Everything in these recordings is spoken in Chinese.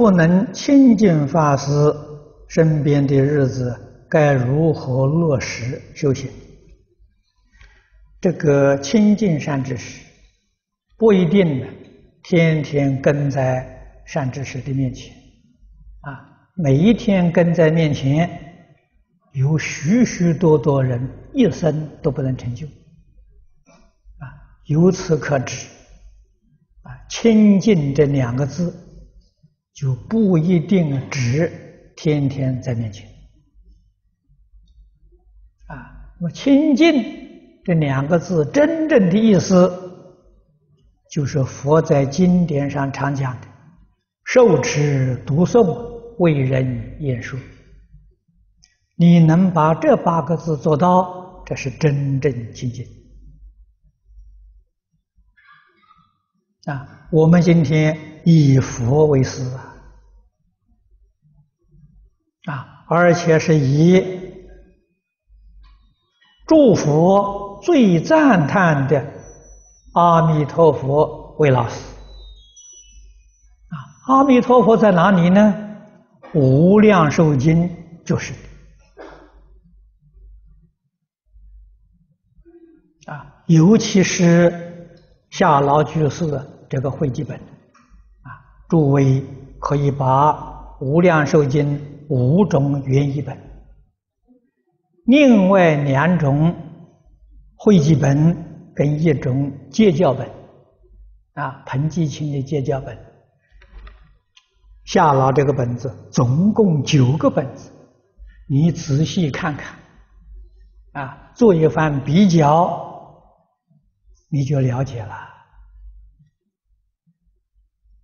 不能亲近法师身边的日子，该如何落实修行？这个亲近善知识，不一定天天跟在善知识的面前，啊，每一天跟在面前，有许许多多人一生都不能成就，啊，由此可知，啊，亲近这两个字，就不一定只天天在面前，啊，那么亲近。这两个字真正的意思，就是佛在经典上常讲的“受持读诵，为人演说”。你能把这八个字做到，这是真正亲近。啊，我们今天以佛为师啊，啊，而且是以祝福。最赞叹的阿弥陀佛为老师啊！阿弥陀佛在哪里呢？无量寿经就是啊，尤其是夏老居士这个会集本啊，诸位可以把无量寿经五种原译本，另外两种。会集本跟一种结教本，啊，彭基清的结教本，夏老这个本子总共九个本子，你仔细看看，啊，做一番比较，你就了解了，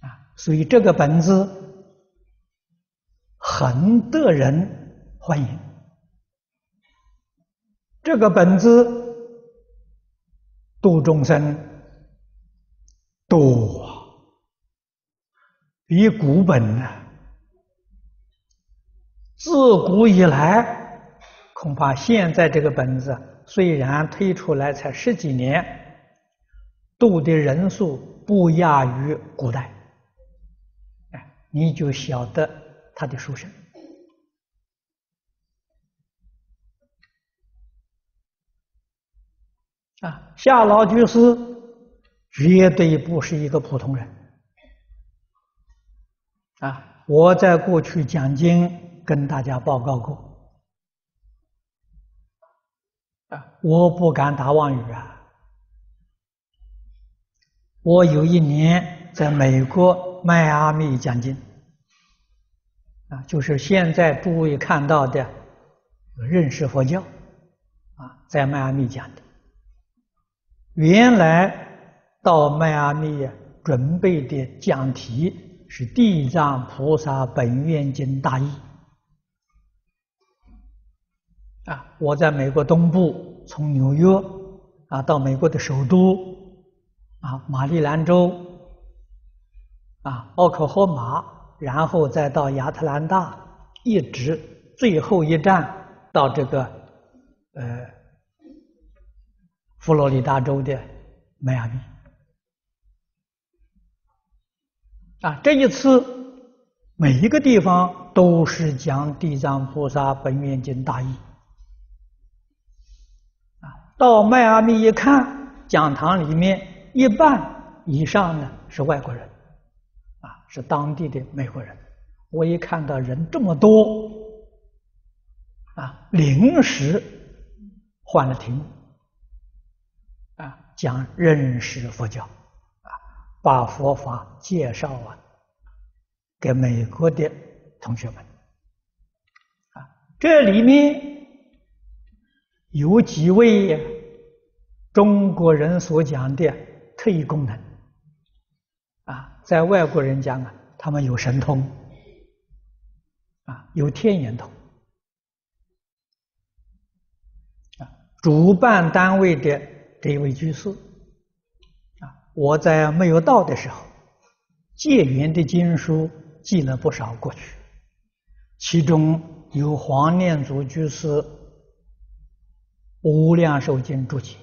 啊，所以这个本子很得人欢迎，这个本子。度众生多，比古本呢，自古以来，恐怕现在这个本子虽然推出来才十几年，度的人数不亚于古代，你就晓得他的书生。啊，夏老居士绝对不是一个普通人。啊，我在过去讲经跟大家报告过。啊，我不敢打妄语啊。我有一年在美国迈阿密讲经，啊，就是现在诸位看到的认识佛教，啊，在迈阿密讲的。原来到迈阿密准备的讲题是《地藏菩萨本愿经》大义啊！我在美国东部，从纽约啊到美国的首都啊马里兰州啊奥克荷马，然后再到亚特兰大，一直最后一站到这个呃。佛罗里达州的迈阿密啊，这一次每一个地方都是讲《地藏菩萨本愿经》大义啊。到迈阿密一看，讲堂里面一半以上呢是外国人，是当地的美国人。我一看到人这么多啊，临时换了题目。啊，讲认识佛教，啊，把佛法介绍啊，给美国的同学们，啊，这里面有几位中国人所讲的特异功能，啊，在外国人讲啊，他们有神通，啊，有天眼通，啊，主办单位的。这位居士啊，我在没有到的时候，结缘的经书寄了不少过去，其中有黄念祖居士《无量寿经注解》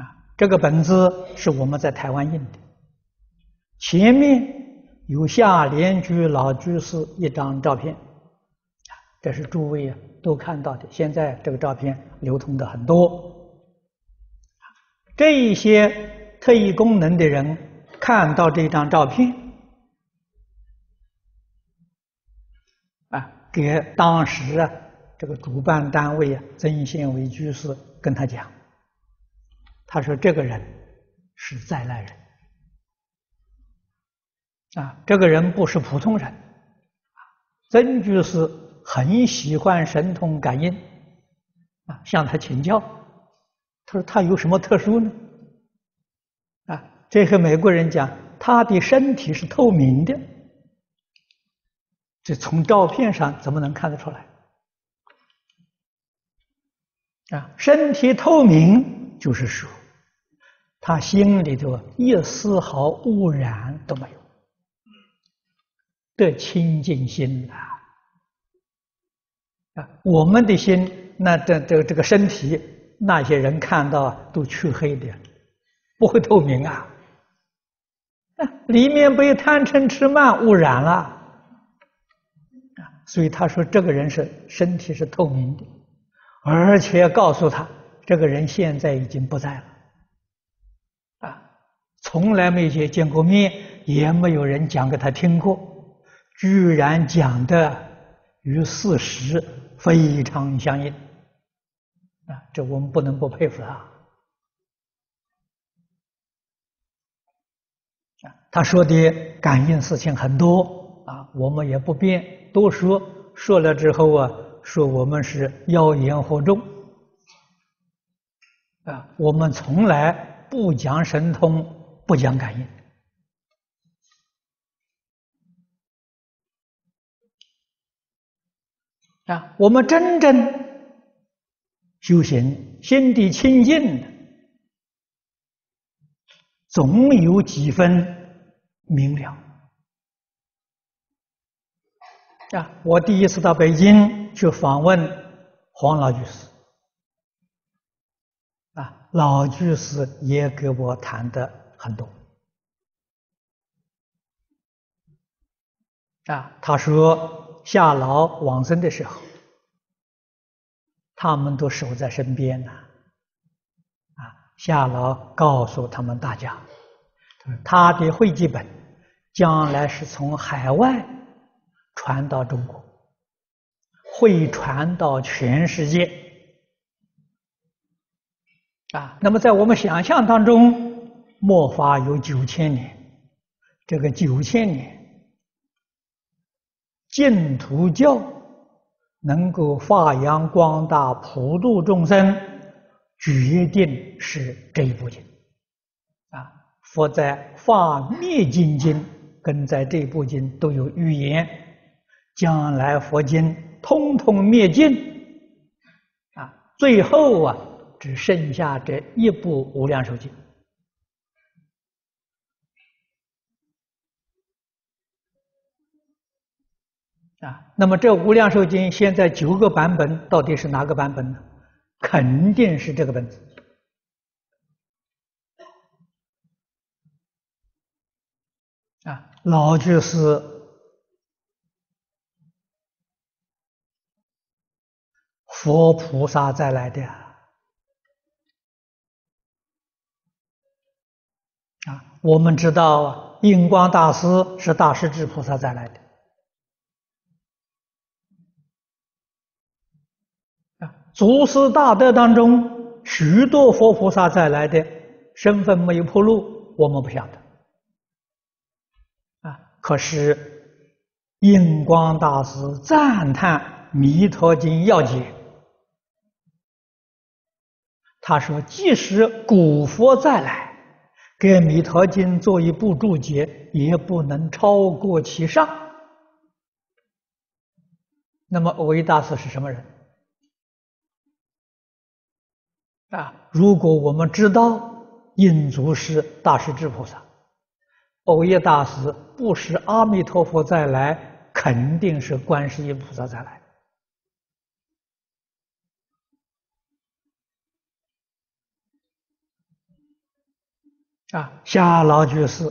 啊，这个本子是我们在台湾印的，前面有下莲居老居士一张照片，这是诸位啊都看到的。现在这个照片流通的很多，这一些特异功能的人看到这张照片，啊，给当时啊这个主办单位啊曾宪伟居士跟他讲，他说这个人是再来人。啊，这个人不是普通人，曾居士很喜欢神通感应，啊，向他请教，他说他有什么特殊呢？啊，这和美国人讲，他的身体是透明的，这从照片上怎么能看得出来？啊，身体透明就是说，他心里头一丝毫污染都没有。的清净心啊，啊，我们的心，那这这这个身体，那些人看到都黢黑的，不会透明啊，啊，里面被贪嗔痴慢污染了，啊，所以他说这个人是身体是透明的，而且告诉他，这个人现在已经不在了，啊，从来没见见过面，也没有人讲给他听过。居然讲的与事实非常相应啊！这我们不能不佩服他啊！他说的感应事情很多啊，我们也不便多说。说了之后啊，说我们是妖言惑众啊！我们从来不讲神通，不讲感应。啊，我们真正修行，心地清净的，总有几分明了。啊，我第一次到北京去访问黄老居士，啊，老居士也给我谈的很多。啊，他说。夏老往生的时候，他们都守在身边呢。啊，夏老告诉他们大家，他的汇记本将来是从海外传到中国，会传到全世界。啊，那么在我们想象当中，末法有九千年，这个九千年。净土教能够发扬光大、普度众生，决定是这一部经啊。佛在《法灭经经》跟在这部经都有预言，将来佛经通通灭尽啊，最后啊，只剩下这一部《无量寿经》。啊，那么这《无量寿经》现在九个版本到底是哪个版本呢？肯定是这个本子。啊，老居士佛菩萨再来的啊，我们知道印光大师是大势至菩萨再来的。祖师大德当中，许多佛菩萨再来的身份没有披露，我们不晓得。啊，可是印光大师赞叹《弥陀经》要解，他说：“即使古佛再来，给《弥陀经》做一部注解，也不能超过其上。”那么，蕅益大师是什么人？啊！如果我们知道印足是大势至菩萨，蕅益大师不是阿弥陀佛再来，肯定是观世音菩萨再来。啊，夏老居士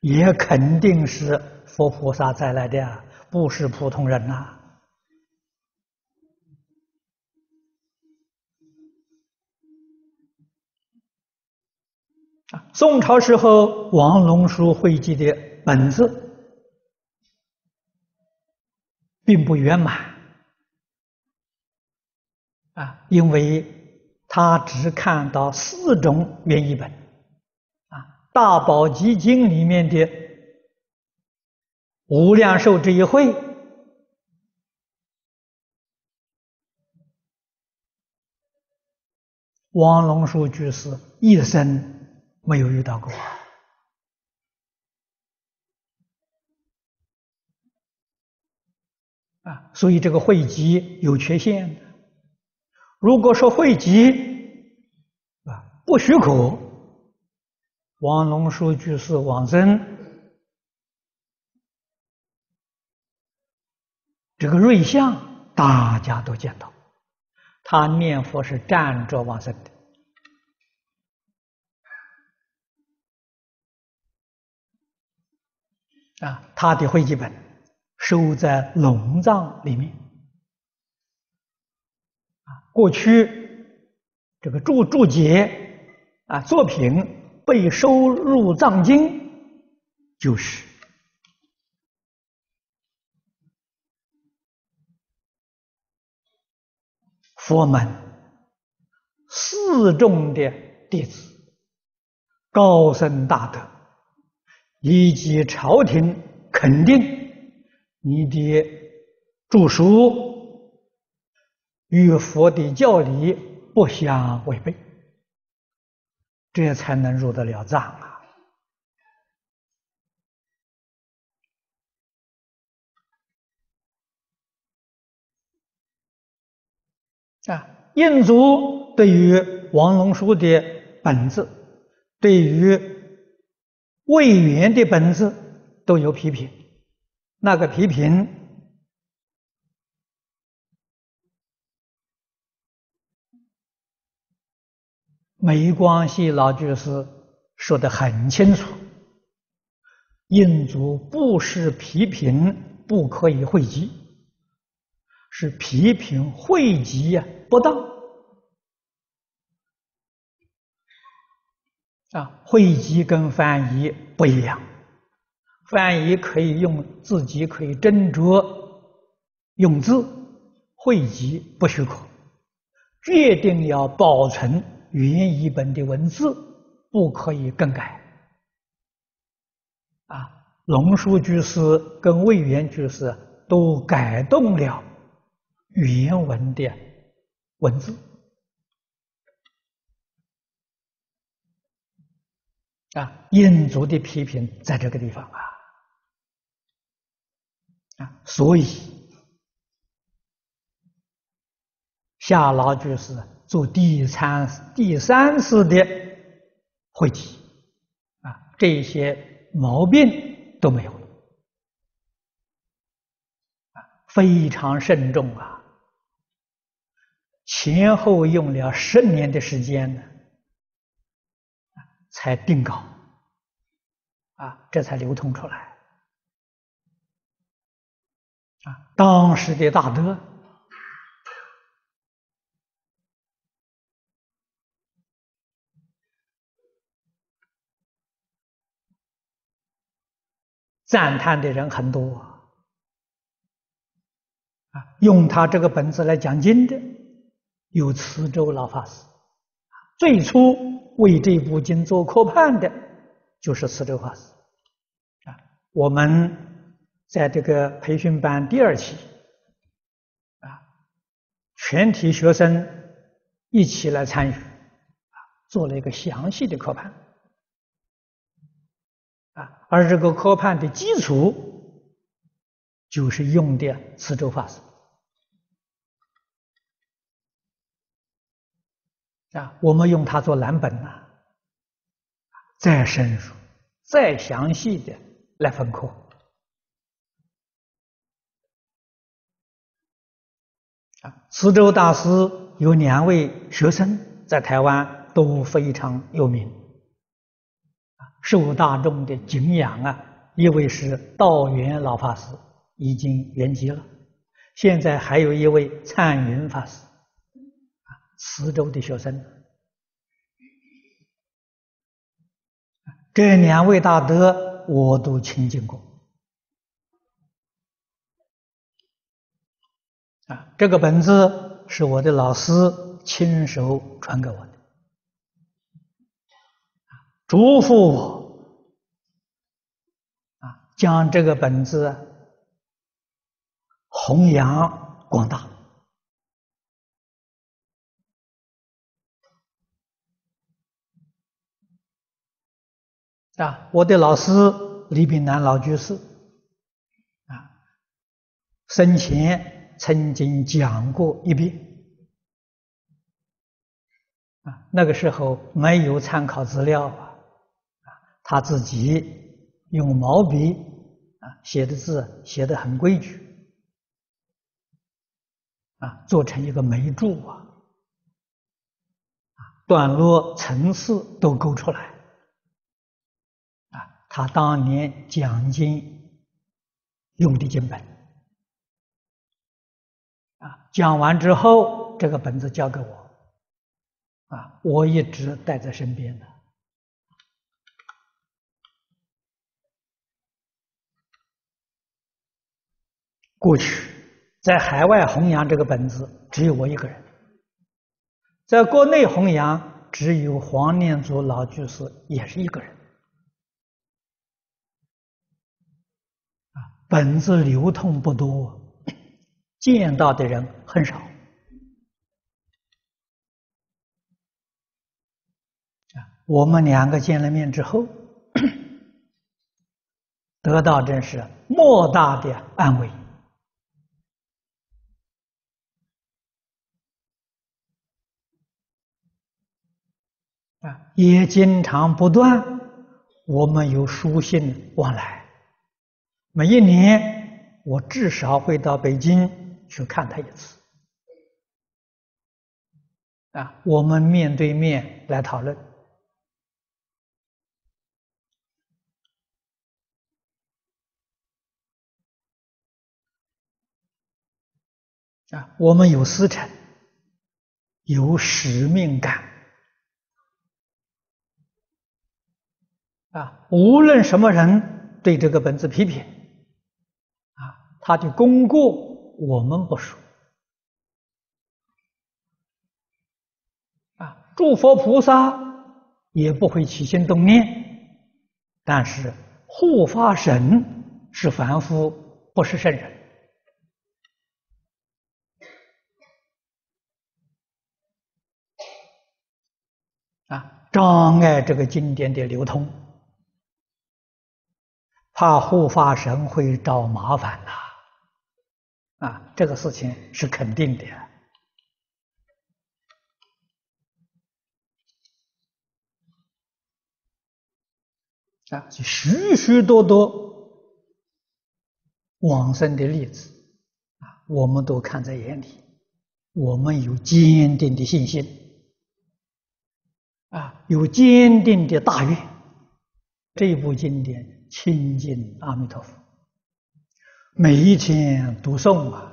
也肯定是佛菩萨再来的，不是普通人呐。宋朝时候王龙书汇集的本子并不圆满啊，因为他只看到四种原译本啊。大宝积经里面的无量寿这一会，王龙书居士一生没有遇到过啊，所以这个汇集有缺陷。如果说汇集啊不许可。王龙书居士往生，这个瑞相大家都见到，他念佛是站着往生的，啊，他的会集本收在龙藏里面，啊，过去这个注注解啊作品。被收入藏经，就是佛门四众的弟子，高僧大德，以及朝廷肯定你的著书与佛的教理不相违背。这才能入得了藏啊！啊，印祖对于王龙书的本子，对于魏源的本子都有批评。那个批评。没关系老居士说得很清楚，印祖不是批评不可以汇集，是批评汇集呀不当。啊，汇集跟翻译不一样，翻译可以用自己可以斟酌用字，汇集不许可，决定要保存。原译本的文字不可以更改，啊，龙树居士跟魏源居士都改动了原文的文字，啊，印祖的批评在这个地方啊，啊，所以夏老居士。做第三第三次的会集，啊，这些毛病都没有了，啊，非常慎重啊，前后用了十年的时间呢，才定稿，啊，这才流通出来，啊，当时的大德。赞叹的人很多啊！用他这个本子来讲经的有慈州老法师，最初为这部经做科判的，就是慈州法师啊。我们在这个培训班第二期啊，全体学生一起来参与啊，做了一个详细的科判。啊，而这个科判的基础就是用的慈州法师啊，我们用它做蓝本呐，再深入、再详细的来分科啊。慈州大师有两位学生在台湾都非常有名。受大众的敬仰啊！一位是道元老法师，已经圆寂了。现在还有一位灿云法师，啊，慈州的学生。这两位大德我都亲近过。啊，这个本子是我的老师亲手传给我的，嘱咐我啊，将这个本子弘扬广大。啊，我的老师李炳南老居士啊，生前。曾经讲过一遍，啊，那个时候没有参考资料啊，啊，他自己用毛笔啊写的字写的很规矩，啊，做成一个眉注啊，段落层次都勾出来，他当年讲经用的经本。啊，讲完之后，这个本子交给我，啊，我一直带在身边的。过去在海外弘扬这个本子，只有我一个人；在国内弘扬，只有黄念祖老居士，也是一个人。啊，本子流通不多。见到的人很少，啊，我们两个见了面之后，得到真是莫大的安慰，啊，也经常不断，我们有书信往来，每一年我至少会到北京。去看他一次，啊，我们面对面来讨论，啊，我们有师承，有使命感，啊，无论什么人对这个本子批评，他的功过。我们不说啊，诸佛菩萨也不会起心动念，但是护法神是凡夫，不是圣人啊，障碍这个经典的流通，怕护法神会找麻烦呐。啊这个事情是肯定的啊！许许多多往生的例子啊，我们都看在眼里，我们有坚定的信心啊，有坚定的大愿，这部经典亲近阿弥陀佛。每一天读诵啊，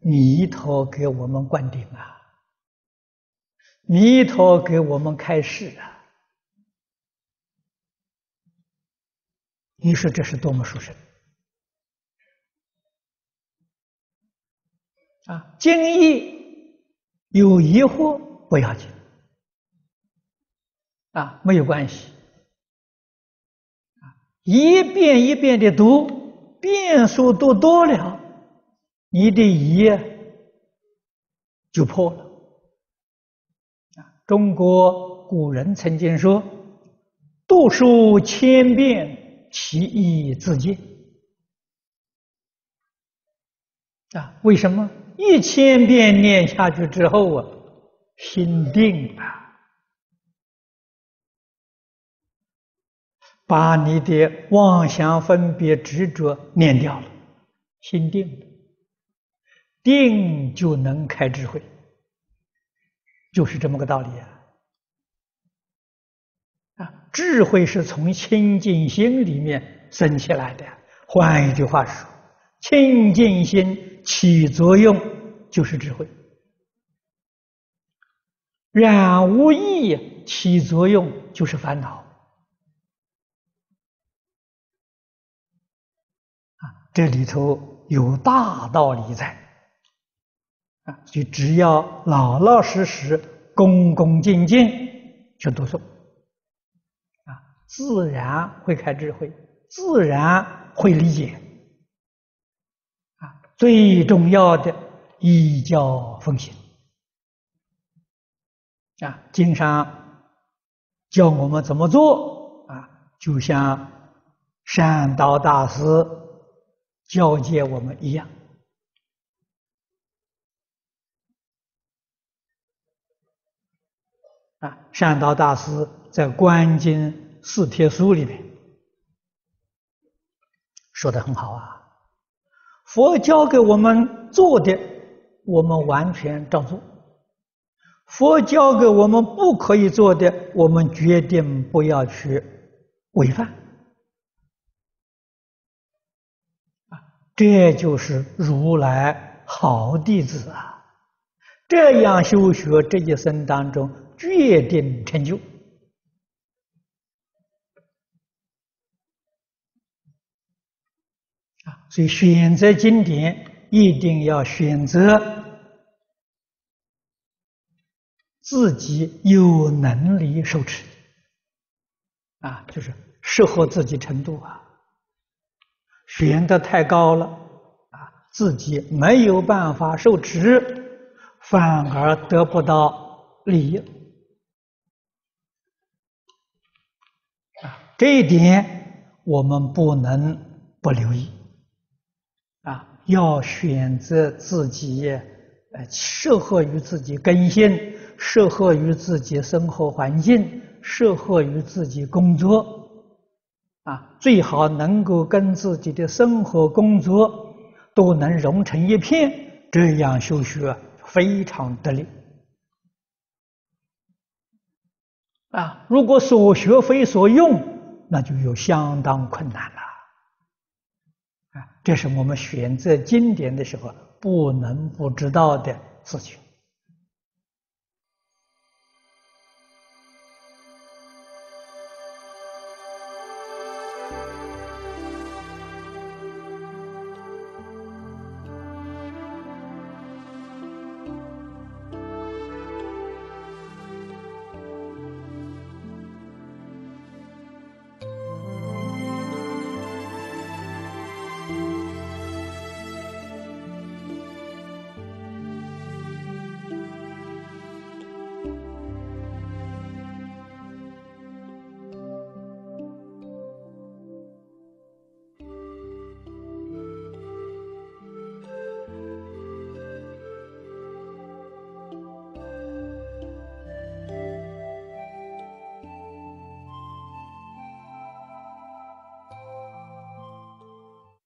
弥陀给我们灌顶啊，弥陀给我们开示啊，你说这是多么殊胜啊！经义有疑惑不要紧啊，没有关系啊，一遍一遍的读。遍数多多了，你的疑就破了。啊，中国古人曾经说：“读书千遍，其义自见。”啊，为什么？一千遍念下去之后啊，心定了。把你的妄想、分别、执着念掉了，心定了，定就能开智慧，就是这么个道理啊！啊，智慧是从清净心里面生起来的。换一句话说，清净心起作用就是智慧，染污意起作用就是烦恼。这里头有大道理在。啊，就只要老老实实、恭恭敬敬去读诵，啊，自然会开智慧，自然会理解。啊，最重要的依教奉行。啊，经常教我们怎么做啊？就像善导大师教诫我们一样。啊，善导大师在《观经四帖书》里面说得很好啊，佛教给我们做的，我们完全照做；佛教给我们不可以做的，我们决定不要去违反。啊，这就是如来好弟子啊！这样修学，这一生当中。决定成就啊！所以选择经典一定要选择自己有能力受持啊，就是适合自己程度啊。选得太高了啊，自己没有办法受持，反而得不到利益啊。这一点我们不能不留意，啊，要选择自己呃适合于自己根性、适合于自己生活环境、适合于自己工作，啊，最好能够跟自己的生活工作都能融成一片，这样修学非常得力。啊，如果所学非所用。那就有相当困难了，啊，这是我们选择经典的时候不能不知道的事情。